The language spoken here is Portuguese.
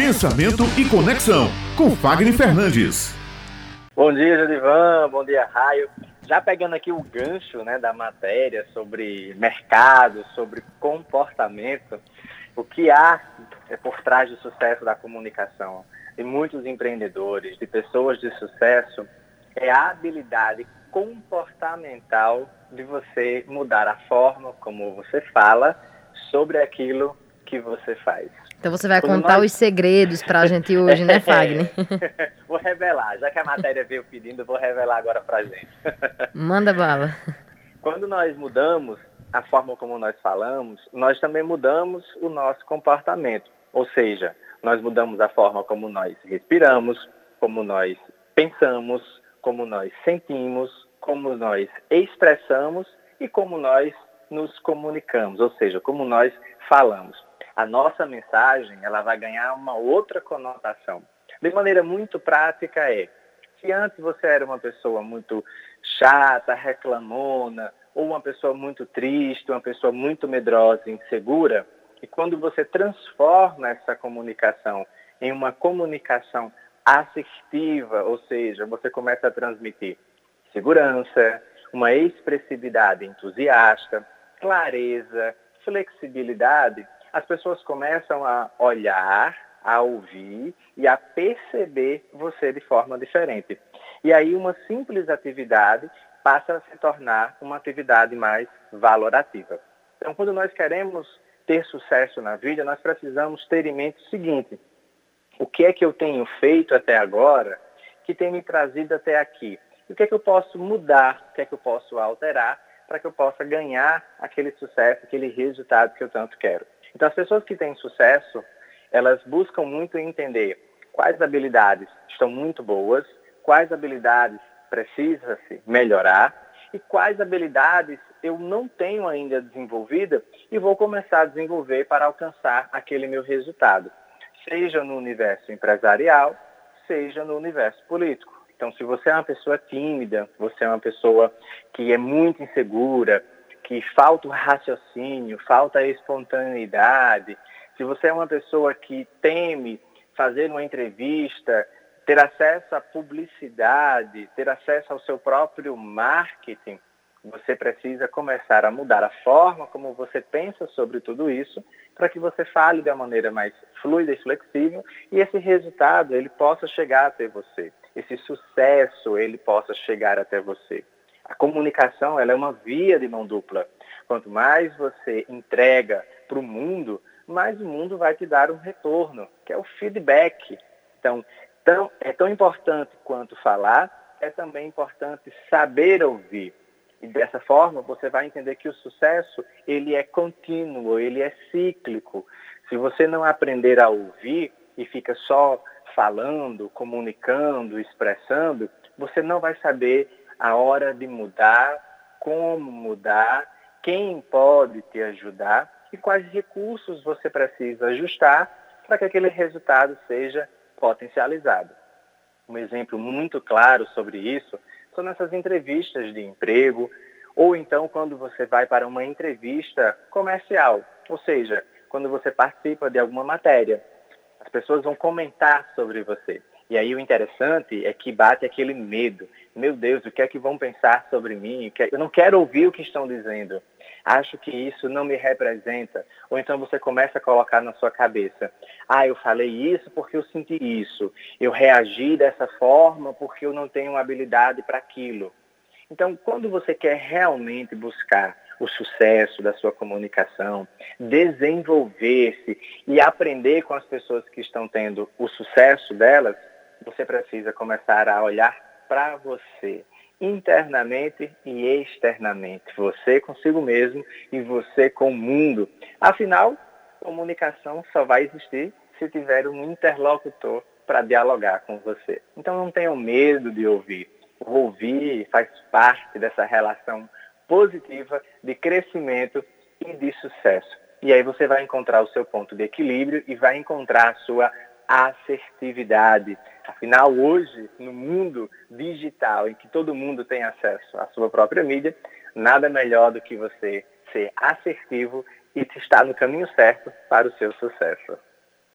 Pensamento e Conexão, com Fagner Fernandes. Bom dia, Jodivan. Bom dia, Raio. Já pegando aqui o gancho né, da matéria sobre mercado, sobre comportamento, o que há por trás do sucesso da comunicação de muitos empreendedores, de pessoas de sucesso, é a habilidade comportamental de você mudar a forma como você fala sobre aquilo que você faz. Então você vai Quando contar nós... os segredos para a gente hoje, né, Fagner? vou revelar, já que a matéria veio pedindo, vou revelar agora para a gente. Manda bala. Quando nós mudamos a forma como nós falamos, nós também mudamos o nosso comportamento. Ou seja, nós mudamos a forma como nós respiramos, como nós pensamos, como nós sentimos, como nós expressamos e como nós nos comunicamos, ou seja, como nós falamos. A nossa mensagem ela vai ganhar uma outra conotação. De maneira muito prática é, se antes você era uma pessoa muito chata, reclamona, ou uma pessoa muito triste, uma pessoa muito medrosa, insegura, e quando você transforma essa comunicação em uma comunicação assertiva, ou seja, você começa a transmitir segurança, uma expressividade entusiasta, clareza, flexibilidade, as pessoas começam a olhar, a ouvir e a perceber você de forma diferente. E aí uma simples atividade passa a se tornar uma atividade mais valorativa. Então, quando nós queremos ter sucesso na vida, nós precisamos ter em mente o seguinte: o que é que eu tenho feito até agora que tem me trazido até aqui? o que é que eu posso mudar? O que é que eu posso alterar para que eu possa ganhar aquele sucesso, aquele resultado que eu tanto quero? Então, as pessoas que têm sucesso, elas buscam muito entender quais habilidades estão muito boas, quais habilidades precisa se melhorar e quais habilidades eu não tenho ainda desenvolvida e vou começar a desenvolver para alcançar aquele meu resultado, seja no universo empresarial, seja no universo político. Então, se você é uma pessoa tímida, você é uma pessoa que é muito insegura, que falta o raciocínio, falta a espontaneidade, se você é uma pessoa que teme fazer uma entrevista, ter acesso à publicidade, ter acesso ao seu próprio marketing, você precisa começar a mudar a forma como você pensa sobre tudo isso para que você fale de uma maneira mais fluida e flexível e esse resultado ele possa chegar até você, esse sucesso ele possa chegar até você. A comunicação ela é uma via de mão dupla. Quanto mais você entrega para o mundo, mais o mundo vai te dar um retorno, que é o feedback. Então, tão, é tão importante quanto falar, é também importante saber ouvir. E dessa forma, você vai entender que o sucesso, ele é contínuo, ele é cíclico. Se você não aprender a ouvir e fica só falando, comunicando, expressando, você não vai saber a hora de mudar, como mudar, quem pode te ajudar e quais recursos você precisa ajustar para que aquele resultado seja potencializado. Um exemplo muito claro sobre isso são nessas entrevistas de emprego, ou então quando você vai para uma entrevista comercial, ou seja, quando você participa de alguma matéria. As pessoas vão comentar sobre você. E aí o interessante é que bate aquele medo. Meu Deus, o que é que vão pensar sobre mim? Eu não quero ouvir o que estão dizendo. Acho que isso não me representa. Ou então você começa a colocar na sua cabeça: ah, eu falei isso porque eu senti isso. Eu reagi dessa forma porque eu não tenho habilidade para aquilo. Então, quando você quer realmente buscar o sucesso da sua comunicação, desenvolver-se e aprender com as pessoas que estão tendo o sucesso delas, você precisa começar a olhar para você, internamente e externamente, você consigo mesmo e você com o mundo. Afinal, comunicação só vai existir se tiver um interlocutor para dialogar com você. Então não tenham medo de ouvir. O ouvir faz parte dessa relação positiva de crescimento e de sucesso. E aí você vai encontrar o seu ponto de equilíbrio e vai encontrar a sua assertividade. Afinal, hoje, no mundo digital, em que todo mundo tem acesso à sua própria mídia, nada melhor do que você ser assertivo e estar no caminho certo para o seu sucesso.